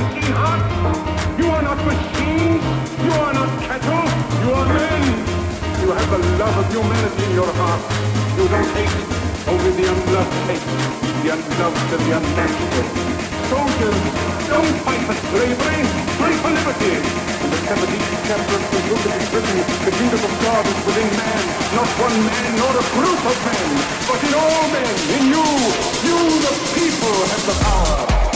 You are not machines, you are not cattle, you are men. You have the love of humanity in your heart. You don't hate only the unloved hate, the unloved and the unnatural. Soldiers, don't fight for slavery, fight for liberty. In the 17th chapter of the book is written, the kingdom of God is within man, not one man nor a group of men, but in all men, in you, you the people have the power.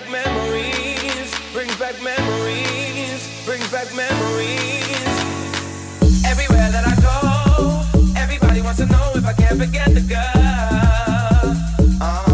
back memories, brings back memories, brings back memories. Everywhere that I go, everybody wants to know if I can't forget the girl. Uh-huh.